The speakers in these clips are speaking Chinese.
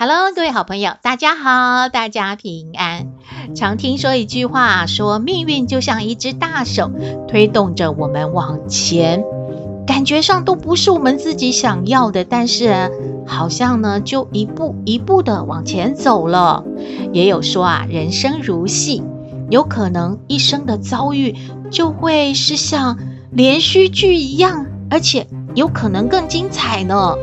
Hello，各位好朋友，大家好，大家平安。常听说一句话，说命运就像一只大手，推动着我们往前，感觉上都不是我们自己想要的，但是好像呢，就一步一步的往前走了。也有说啊，人生如戏，有可能一生的遭遇就会是像连续剧一样，而且有可能更精彩呢。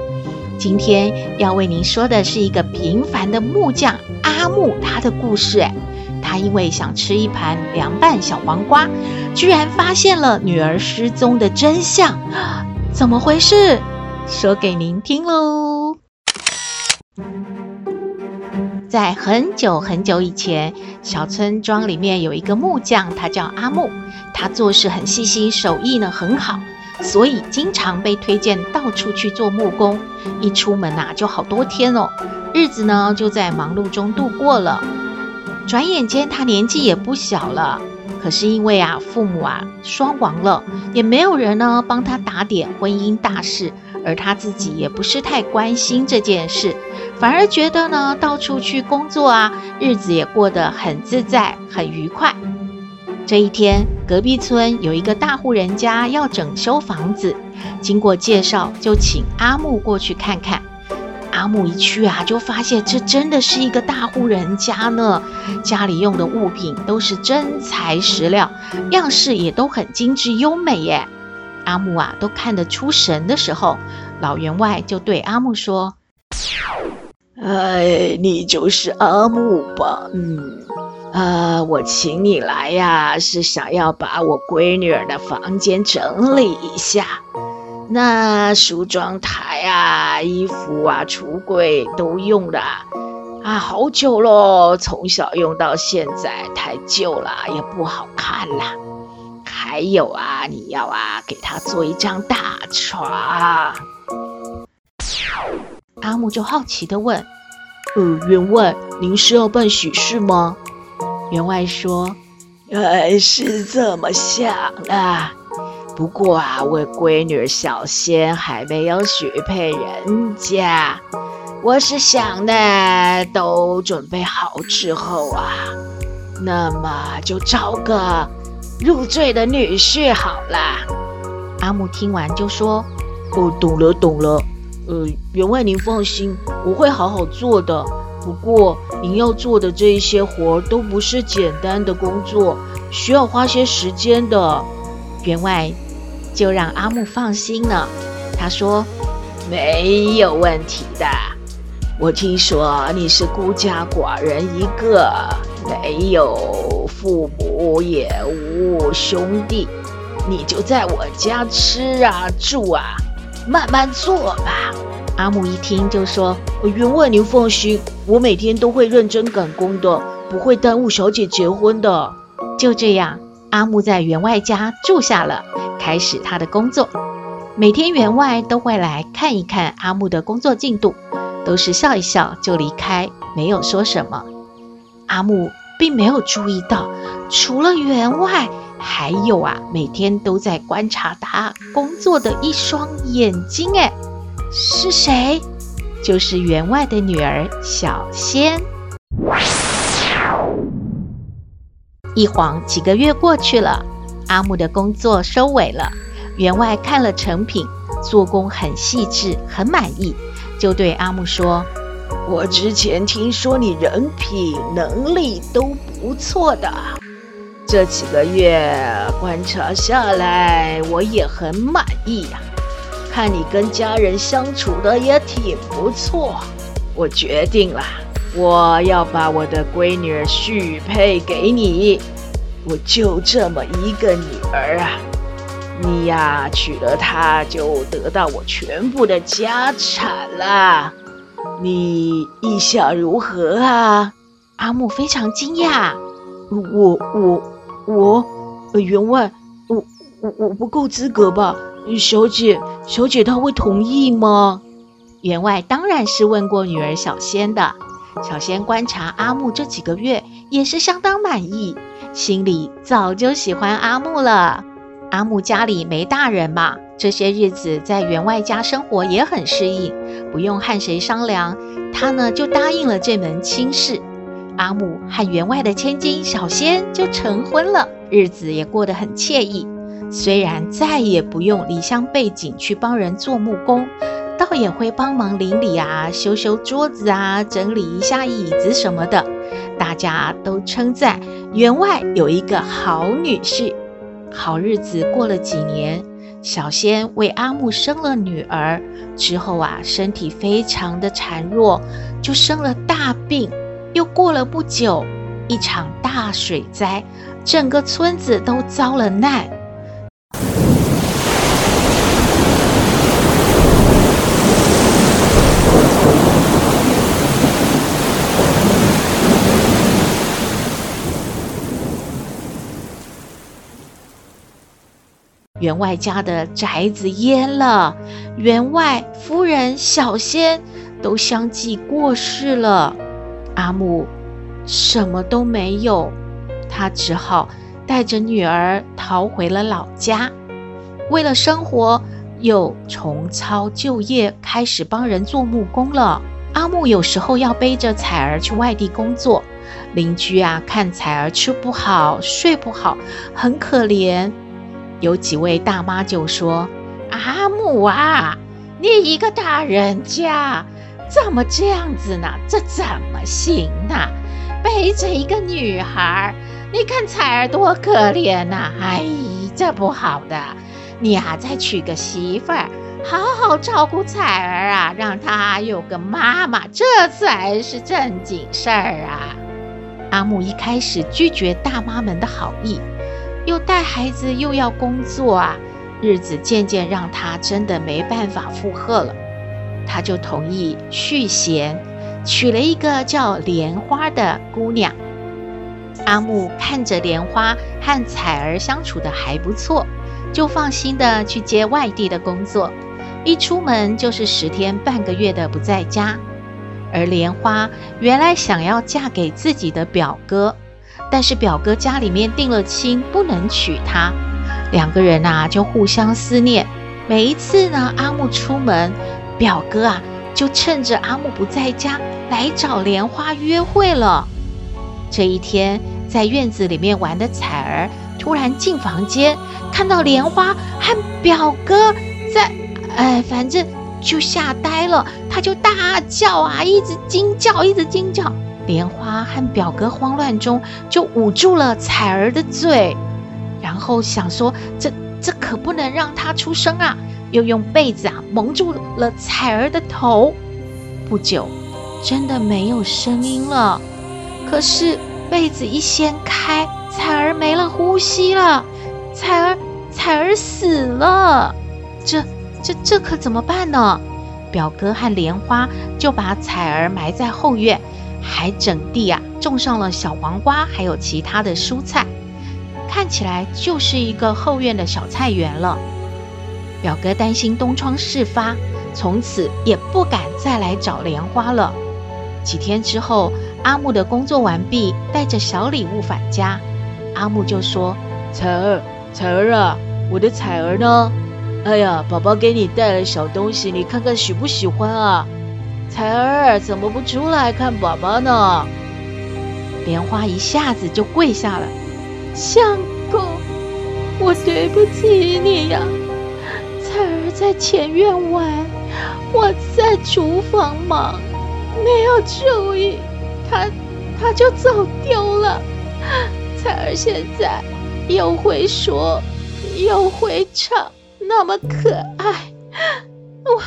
今天要为您说的是一个平凡的木匠阿木，他的故事。他因为想吃一盘凉拌小黄瓜，居然发现了女儿失踪的真相。怎么回事？说给您听喽。在很久很久以前，小村庄里面有一个木匠，他叫阿木，他做事很细心，手艺呢很好。所以经常被推荐到处去做木工，一出门呐就好多天哦，日子呢就在忙碌中度过了。转眼间他年纪也不小了，可是因为啊父母啊双亡了，也没有人呢帮他打点婚姻大事，而他自己也不是太关心这件事，反而觉得呢到处去工作啊，日子也过得很自在，很愉快。这一天，隔壁村有一个大户人家要整修房子，经过介绍，就请阿木过去看看。阿木一去啊，就发现这真的是一个大户人家呢，家里用的物品都是真材实料，样式也都很精致优美耶。阿木啊，都看得出神的时候，老员外就对阿木说：“哎，你就是阿木吧？嗯。”啊，我请你来呀，是想要把我闺女儿的房间整理一下。那梳妆台啊、衣服啊、橱柜都用了啊，好久咯，从小用到现在，太旧了，也不好看了。还有啊，你要啊，给她做一张大床。阿木就好奇地问：“呃，员外，您是要办喜事吗？”员外说：“呃，是这么想的，不过啊，我闺女小仙还没有许配人家。我是想呢，都准备好之后啊，那么就找个入赘的女婿好了。”阿木听完就说：“哦，懂了，懂了。呃，员外您放心，我会好好做的。”不过，您要做的这一些活都不是简单的工作，需要花些时间的。员外就让阿木放心了。他说：“没有问题的。我听说你是孤家寡人一个，没有父母，也无兄弟，你就在我家吃啊住啊，慢慢做吧。”阿木一听就说：“员外您放心，我每天都会认真赶工的，不会耽误小姐结婚的。”就这样，阿木在员外家住下了，开始他的工作。每天员外都会来看一看阿木的工作进度，都是笑一笑就离开，没有说什么。阿木并没有注意到，除了员外，还有啊，每天都在观察他工作的一双眼睛，哎。是谁？就是员外的女儿小仙。一晃几个月过去了，阿木的工作收尾了。员外看了成品，做工很细致，很满意，就对阿木说：“我之前听说你人品能力都不错的，这几个月观察下来，我也很满意呀。”看你跟家人相处的也挺不错，我决定了，我要把我的闺女儿许配给你。我就这么一个女儿啊，你呀，娶了她就得到我全部的家产啦。你意下如何啊？阿木非常惊讶。我我我，呃，员外，我我我不够资格吧？小姐，小姐，她会同意吗？员外当然是问过女儿小仙的。小仙观察阿木这几个月，也是相当满意，心里早就喜欢阿木了。阿木家里没大人嘛，这些日子在员外家生活也很适应，不用和谁商量，他呢就答应了这门亲事。阿木和员外的千金小仙就成婚了，日子也过得很惬意。虽然再也不用离乡背井去帮人做木工。倒也会帮忙邻里啊，修修桌子啊，整理一下椅子什么的。大家都称赞员外有一个好女婿。好日子过了几年，小仙为阿木生了女儿，之后啊，身体非常的孱弱，就生了大病。又过了不久，一场大水灾，整个村子都遭了难。员外家的宅子淹了，员外夫人小仙都相继过世了，阿木什么都没有，他只好带着女儿逃回了老家。为了生活，又重操旧业，开始帮人做木工了。阿木有时候要背着彩儿去外地工作，邻居啊看彩儿吃不好、睡不好，很可怜。有几位大妈就说：“阿木啊，你一个大人家怎么这样子呢？这怎么行呢？背着一个女孩，你看彩儿多可怜呐！哎，这不好的，你呀再娶个媳妇儿，好好照顾彩儿啊，让她有个妈妈，这才是正经事儿啊！”阿木一开始拒绝大妈们的好意。又带孩子又要工作啊，日子渐渐让他真的没办法负荷了，他就同意续弦，娶了一个叫莲花的姑娘。阿木看着莲花和彩儿相处的还不错，就放心的去接外地的工作，一出门就是十天半个月的不在家。而莲花原来想要嫁给自己的表哥。但是表哥家里面定了亲，不能娶她。两个人啊就互相思念。每一次呢，阿木出门，表哥啊就趁着阿木不在家来找莲花约会了。这一天，在院子里面玩的彩儿突然进房间，看到莲花和表哥在，哎，反正就吓呆了，他就大叫啊，一直惊叫，一直惊叫。莲花和表哥慌乱中就捂住了彩儿的嘴，然后想说：“这这可不能让她出声啊！”又用被子啊蒙住了彩儿的头。不久，真的没有声音了。可是被子一掀开，彩儿没了呼吸了，彩儿彩儿死了。这这这可怎么办呢？表哥和莲花就把彩儿埋在后院。还整地啊，种上了小黄瓜，还有其他的蔬菜，看起来就是一个后院的小菜园了。表哥担心东窗事发，从此也不敢再来找莲花了。几天之后，阿木的工作完毕，带着小礼物返家，阿木就说：“彩儿，彩儿啊，我的彩儿呢？哎呀，宝宝给你带了小东西，你看看喜不喜欢啊？”彩儿怎么不出来看宝宝呢？莲花一下子就跪下了，相公，我对不起你呀。彩儿在前院玩，我在厨房忙，没有注意，她她就走丢了。彩儿现在又会说，又会唱，那么可爱。我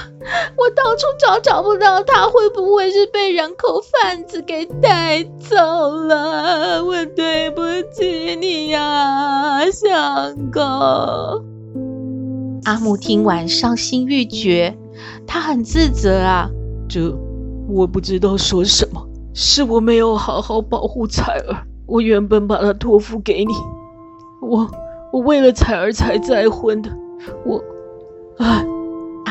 我到处找找不到他，会不会是被人口贩子给带走了？我对不起你呀，相公。阿木听完伤心欲绝，他很自责啊。这我不知道说什么，是我没有好好保护彩儿。我原本把她托付给你，我我为了彩儿才再婚的。我，唉，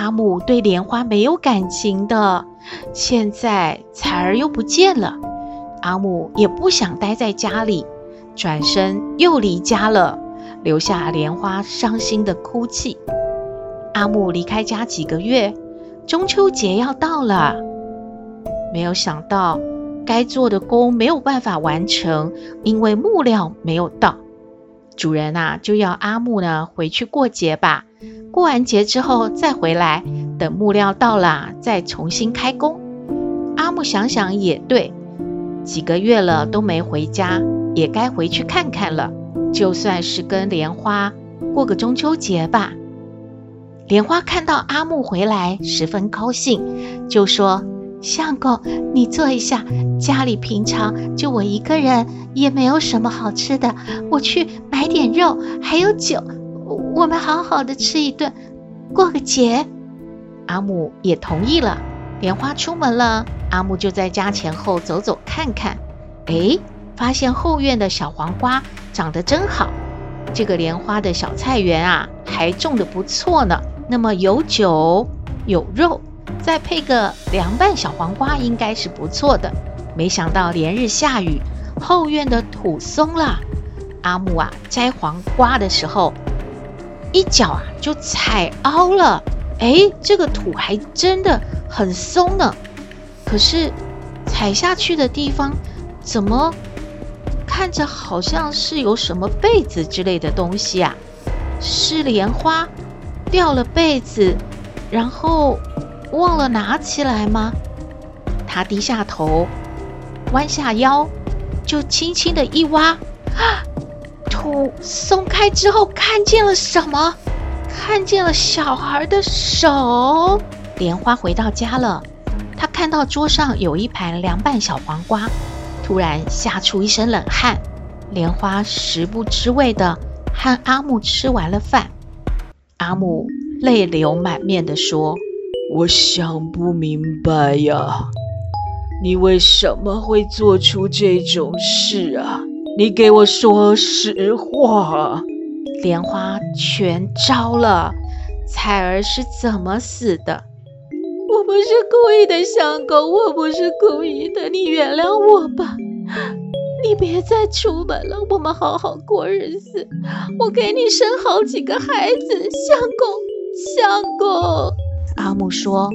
阿木对莲花没有感情的，现在彩儿又不见了，阿木也不想待在家里，转身又离家了，留下莲花伤心的哭泣。阿木离开家几个月，中秋节要到了，没有想到该做的工没有办法完成，因为木料没有到。主人呐，就要阿木呢回去过节吧，过完节之后再回来，等木料到了再重新开工。阿木想想也对，几个月了都没回家，也该回去看看了，就算是跟莲花过个中秋节吧。莲花看到阿木回来，十分高兴，就说：“相公，你坐一下，家里平常就我一个人，也没有什么好吃的，我去买点肉，还有酒，我们好好的吃一顿，过个节。”阿木也同意了。莲花出门了，阿木就在家前后走走看看，诶，发现后院的小黄瓜长得真好，这个莲花的小菜园啊，还种得不错呢。那么有酒有肉，再配个凉拌小黄瓜，应该是不错的。没想到连日下雨，后院的土松了。阿木啊，摘黄瓜的时候，一脚啊就踩凹了。哎，这个土还真的很松呢。可是踩下去的地方，怎么看着好像是有什么被子之类的东西啊？是莲花？掉了被子，然后忘了拿起来吗？他低下头，弯下腰，就轻轻的一挖，啊，土松开之后，看见了什么？看见了小孩的手。莲花回到家了，他看到桌上有一盘凉拌小黄瓜，突然吓出一身冷汗。莲花食不知味的和阿木吃完了饭。阿木泪流满面地说：“我想不明白呀，你为什么会做出这种事啊？你给我说实话。”莲花全招了，彩儿是怎么死的？我不是故意的，相公，我不是故意的，你原谅我吧。你别再出门了，我们好好过日子。我给你生好几个孩子，相公，相公。阿木说：“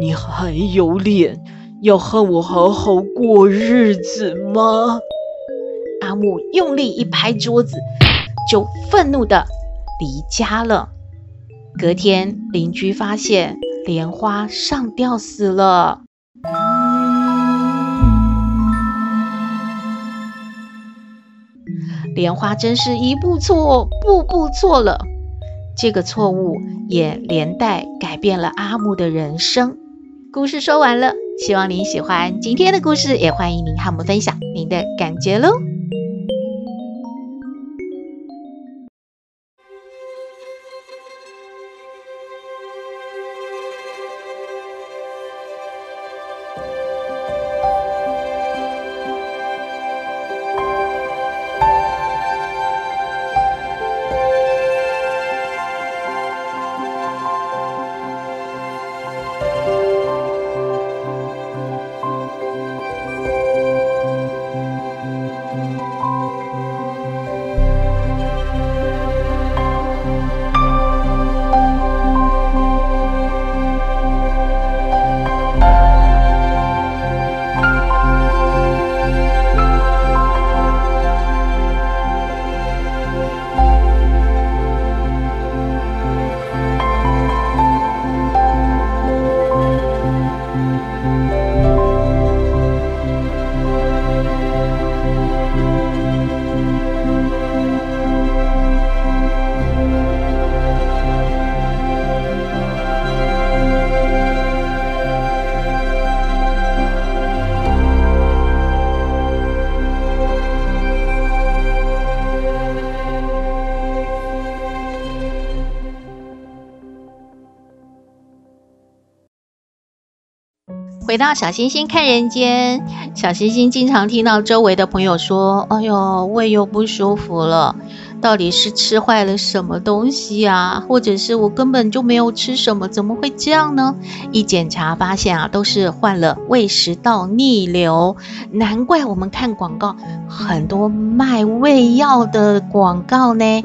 你还有脸要和我好好过日子吗？”阿木用力一拍桌子，就愤怒地离家了。隔天，邻居发现莲花上吊死了。莲花真是一步错，步步错了。这个错误也连带改变了阿木的人生。故事说完了，希望您喜欢今天的故事，也欢迎您和我们分享您的感觉喽。回到小星星看人间，小星星经常听到周围的朋友说：“哎呦，胃又不舒服了。”到底是吃坏了什么东西啊？或者是我根本就没有吃什么，怎么会这样呢？一检查发现啊，都是患了胃食道逆流。难怪我们看广告很多卖胃药的广告呢。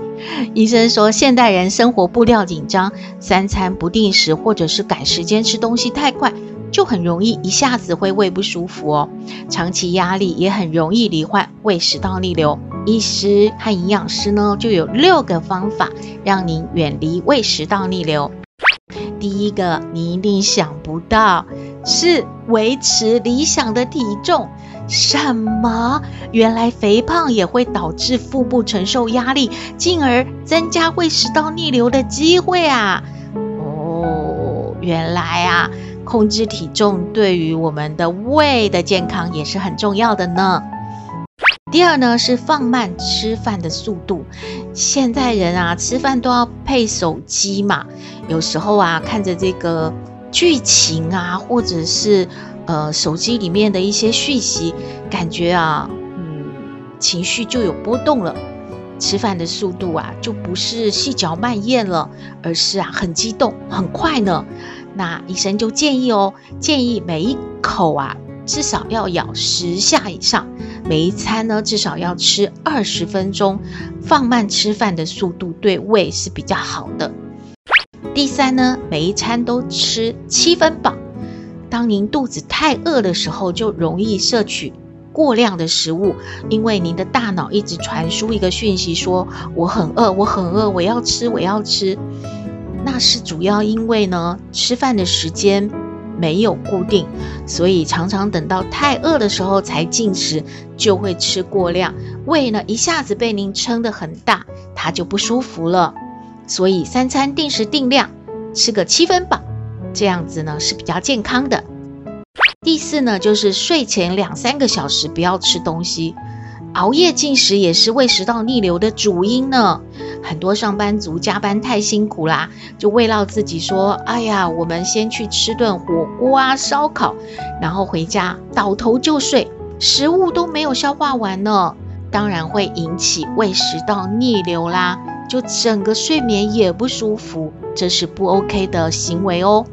医生说，现代人生活步调紧张，三餐不定时，或者是赶时间吃东西太快，就很容易一下子会胃不舒服哦。长期压力也很容易罹患胃食道逆流。医师和营养师呢，就有六个方法让您远离胃食道逆流。第一个，你一定想不到，是维持理想的体重。什么？原来肥胖也会导致腹部承受压力，进而增加胃食道逆流的机会啊！哦，原来啊，控制体重对于我们的胃的健康也是很重要的呢。第二呢，是放慢吃饭的速度。现在人啊，吃饭都要配手机嘛，有时候啊，看着这个剧情啊，或者是呃手机里面的一些讯息，感觉啊，嗯，情绪就有波动了。吃饭的速度啊，就不是细嚼慢咽了，而是啊很激动、很快呢。那医生就建议哦，建议每一口啊。至少要咬十下以上，每一餐呢，至少要吃二十分钟，放慢吃饭的速度对胃是比较好的。第三呢，每一餐都吃七分饱。当您肚子太饿的时候，就容易摄取过量的食物，因为您的大脑一直传输一个讯息说，我很饿，我很饿，我要吃，我要吃。那是主要因为呢，吃饭的时间。没有固定，所以常常等到太饿的时候才进食，就会吃过量，胃呢一下子被您撑得很大，它就不舒服了。所以三餐定时定量，吃个七分饱，这样子呢是比较健康的。第四呢，就是睡前两三个小时不要吃东西。熬夜进食也是胃食道逆流的主因呢。很多上班族加班太辛苦啦，就慰劳自己说：“哎呀，我们先去吃顿火锅啊、烧烤，然后回家倒头就睡，食物都没有消化完呢，当然会引起胃食道逆流啦，就整个睡眠也不舒服，这是不 OK 的行为哦。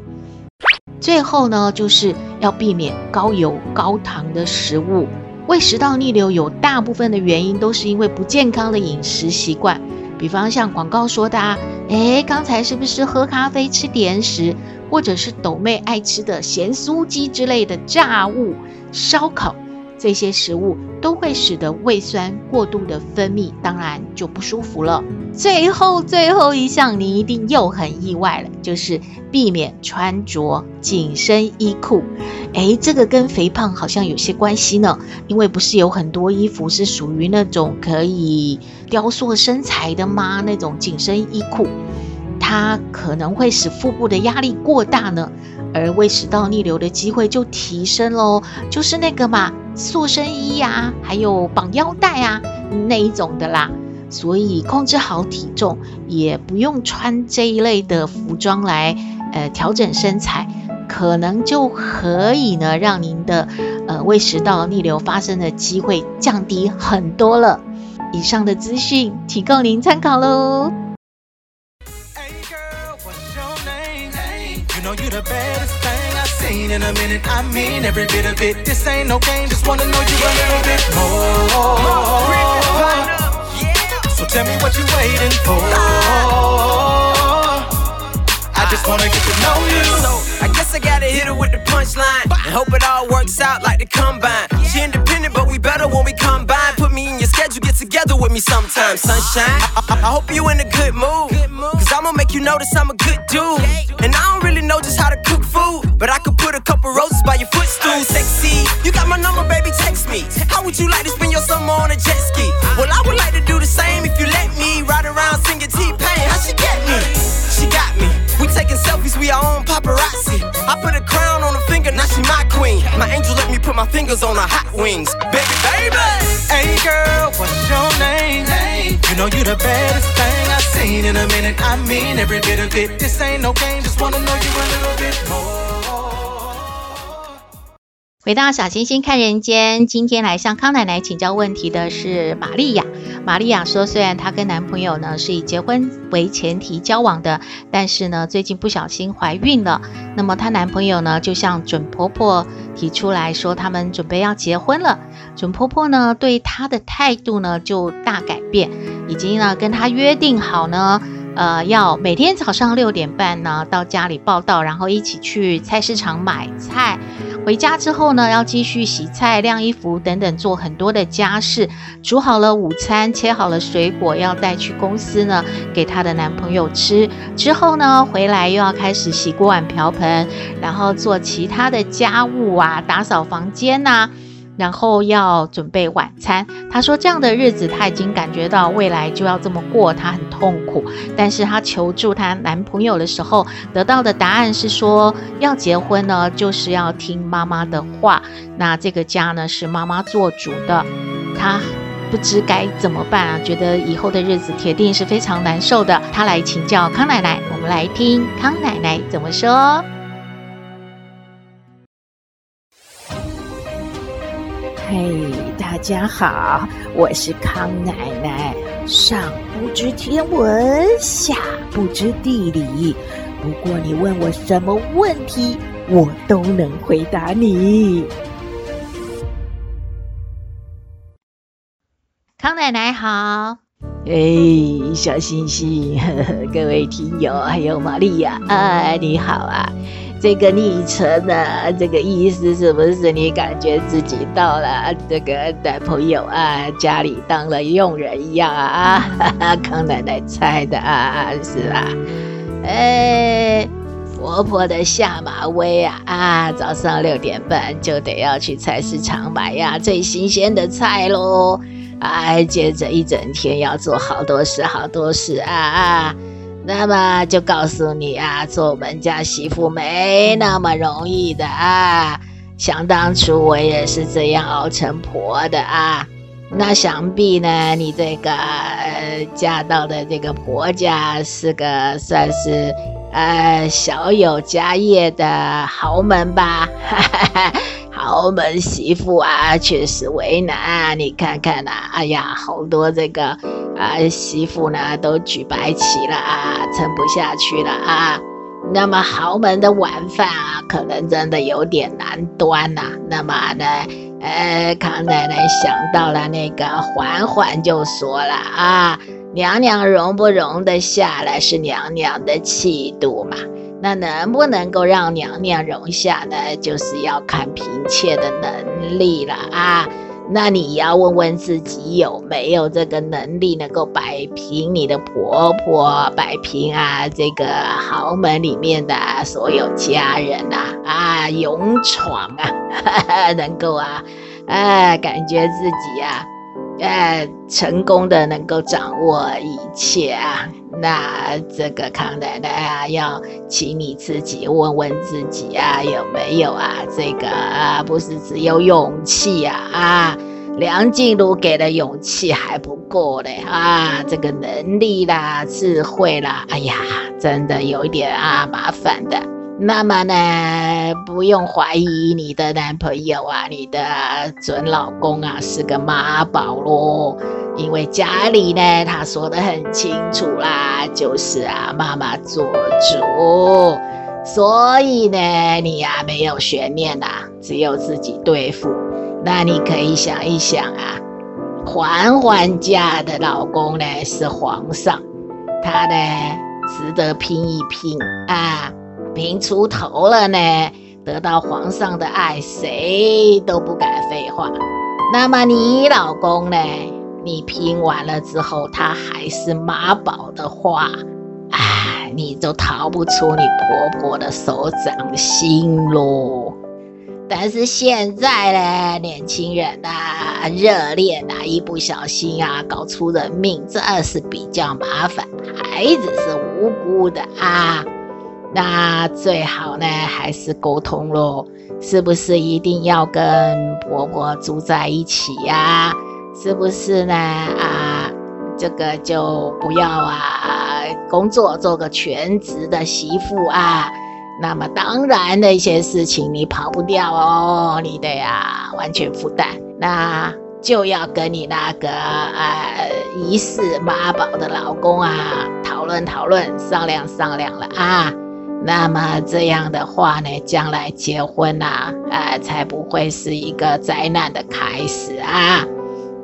最后呢，就是要避免高油高糖的食物。”胃食道逆流有大部分的原因都是因为不健康的饮食习惯，比方像广告说的啊，诶，刚才是不是喝咖啡吃甜食，或者是斗妹爱吃的咸酥鸡之类的炸物、烧烤。这些食物都会使得胃酸过度的分泌，当然就不舒服了。最后最后一项，你一定又很意外了，就是避免穿着紧身衣裤。诶，这个跟肥胖好像有些关系呢，因为不是有很多衣服是属于那种可以雕塑身材的吗？那种紧身衣裤，它可能会使腹部的压力过大呢。而胃食道逆流的机会就提升喽，就是那个嘛，塑身衣呀、还有绑腰带啊那一种的啦。所以控制好体重，也不用穿这一类的服装来呃调整身材，可能就可以呢让您的呃胃食道逆流发生的机会降低很多了。以上的资讯提供您参考喽。Tell me what you waiting for. I guess I gotta hit her with the punchline. And hope it all works out like the combine. She independent, but we better when we combine. Put me in your schedule, get together with me sometime, sunshine. I, I hope you in a good mood. Cause I'ma make you notice I'm a good dude. And I don't really know just how to cook food. But I could put a couple roses by your footstool. Sexy, you got my number, baby, text me. How would you like to spend your summer on a jet ski? Well, I would like to do the same if you let me. Ride around singing T-Pain, how she get me? She got me. We taking selfies, we our own 回到小星星看人间，今天来向康奶奶请教问题的是玛利亚。玛利亚说，虽然她跟男朋友呢是以结婚为前提交往的，但是呢最近不小心怀孕了。那么她男朋友呢就向准婆婆提出来说，他们准备要结婚了。准婆婆呢对她的态度呢就大改变，已经呢跟她约定好呢。呃，要每天早上六点半呢到家里报道，然后一起去菜市场买菜。回家之后呢，要继续洗菜、晾衣服等等，做很多的家事。煮好了午餐，切好了水果，要带去公司呢，给她的男朋友吃。之后呢，回来又要开始洗锅碗瓢盆，然后做其他的家务啊，打扫房间呐、啊。然后要准备晚餐，她说这样的日子她已经感觉到未来就要这么过，她很痛苦。但是她求助她男朋友的时候，得到的答案是说，要结婚呢，就是要听妈妈的话。那这个家呢，是妈妈做主的，她不知该怎么办啊，觉得以后的日子铁定是非常难受的。她来请教康奶奶，我们来听康奶奶怎么说。嘿大家好，我是康奶奶。上不知天文，下不知地理，不过你问我什么问题，我都能回答你。康奶奶好，哎，小星星，呵呵，各位听友，还有玛利亚，啊，你好啊。这个昵称呢，这个意思是不是你感觉自己到了这个男朋友啊家里当了佣人一样啊？哈哈，康奶奶猜的啊，是吧？哎，婆婆的下马威啊啊，早上六点半就得要去菜市场买呀最新鲜的菜喽，哎，接着一整天要做好多事好多事啊啊！那么就告诉你啊，做我们家媳妇没那么容易的啊！想当初我也是这样熬成婆的啊。那想必呢，你这个呃嫁到的这个婆家是个算是呃小有家业的豪门吧？哈哈哈。豪门媳妇啊，确实为难。你看看呐、啊，哎呀，好多这个啊媳妇呢都举白旗了啊，撑不下去了啊。那么豪门的晚饭啊，可能真的有点难端呐、那么呢，呃，康奶奶想到了那个嬛嬛，就说了啊，娘娘容不容得下来，是娘娘的气度嘛。那能不能够让娘娘容下呢？就是要看嫔妾的能力了啊！那你要问问自己有没有这个能力，能够摆平你的婆婆，摆平啊这个豪门里面的所有家人呐啊，勇闯啊，能够啊，啊，感觉自己啊，成功的能够掌握一切啊。那这个康奶奶啊，要请你自己问问自己啊，有没有啊？这个啊，不是只有勇气呀啊，啊，梁静茹给的勇气还不够嘞啊，这个能力啦、智慧啦，哎呀，真的有一点啊麻烦的。那么呢，不用怀疑你的男朋友啊，你的准老公啊是个妈宝咯。因为家里呢，他说得很清楚啦，就是啊，妈妈做主，所以呢，你呀、啊、没有悬念呐，只有自己对付。那你可以想一想啊，环环家的老公呢是皇上，他呢值得拼一拼啊，拼出头了呢，得到皇上的爱，谁都不敢废话。那么你老公呢？你拼完了之后，他还是妈宝的话，哎，你就逃不出你婆婆的手掌心喽。但是现在呢，年轻人啊，热恋啊，一不小心啊，搞出人命，这是比较麻烦。孩子是无辜的啊，那最好呢，还是沟通喽，是不是一定要跟婆婆住在一起呀？是不是呢？啊，这个就不要啊，工作做个全职的媳妇啊，那么当然那些事情你跑不掉哦，你得呀完全负担。那就要跟你那个呃疑似妈宝的老公啊讨论讨论，商量商量了啊。那么这样的话呢，将来结婚呐、啊，呃，才不会是一个灾难的开始啊。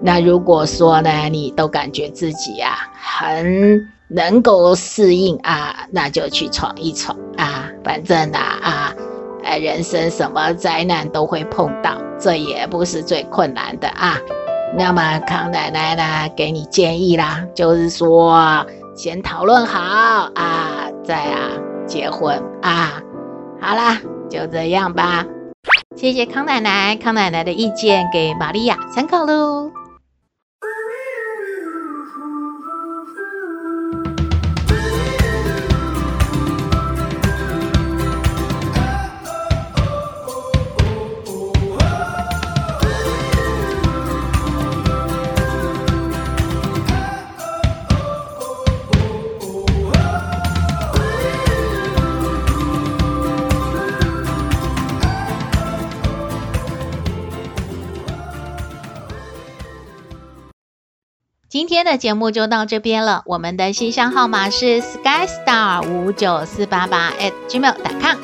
那如果说呢，你都感觉自己呀、啊、很能够适应啊，那就去闯一闯啊。反正呐啊，啊，呃，人生什么灾难都会碰到，这也不是最困难的啊。那么康奶奶呢，给你建议啦，就是说先讨论好啊，再啊。结婚啊，好啦，就这样吧。谢谢康奶奶，康奶奶的意见给玛利亚参考喽。今天的节目就到这边了。我们的信箱号码是 skystar 五九四八八 at gmail.com，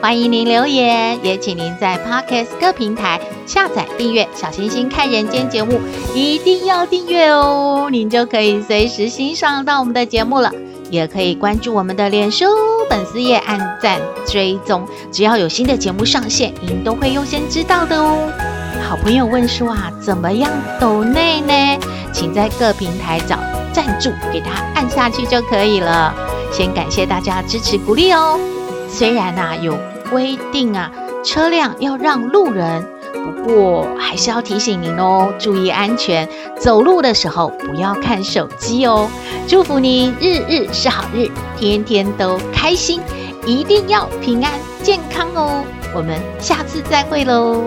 欢迎您留言，也请您在 Podcast 各平台下载订阅“小星星看人间”节目，一定要订阅哦，您就可以随时欣赏到我们的节目了。也可以关注我们的脸书粉丝页，按赞追踪，只要有新的节目上线，您都会优先知道的哦。好朋友问说啊，怎么样抖内呢？请在各平台找赞助，给他按下去就可以了。先感谢大家支持鼓励哦。虽然啊有规定啊，车辆要让路人，不过还是要提醒您哦，注意安全。走路的时候不要看手机哦。祝福您日日是好日，天天都开心，一定要平安健康哦。我们下次再会喽。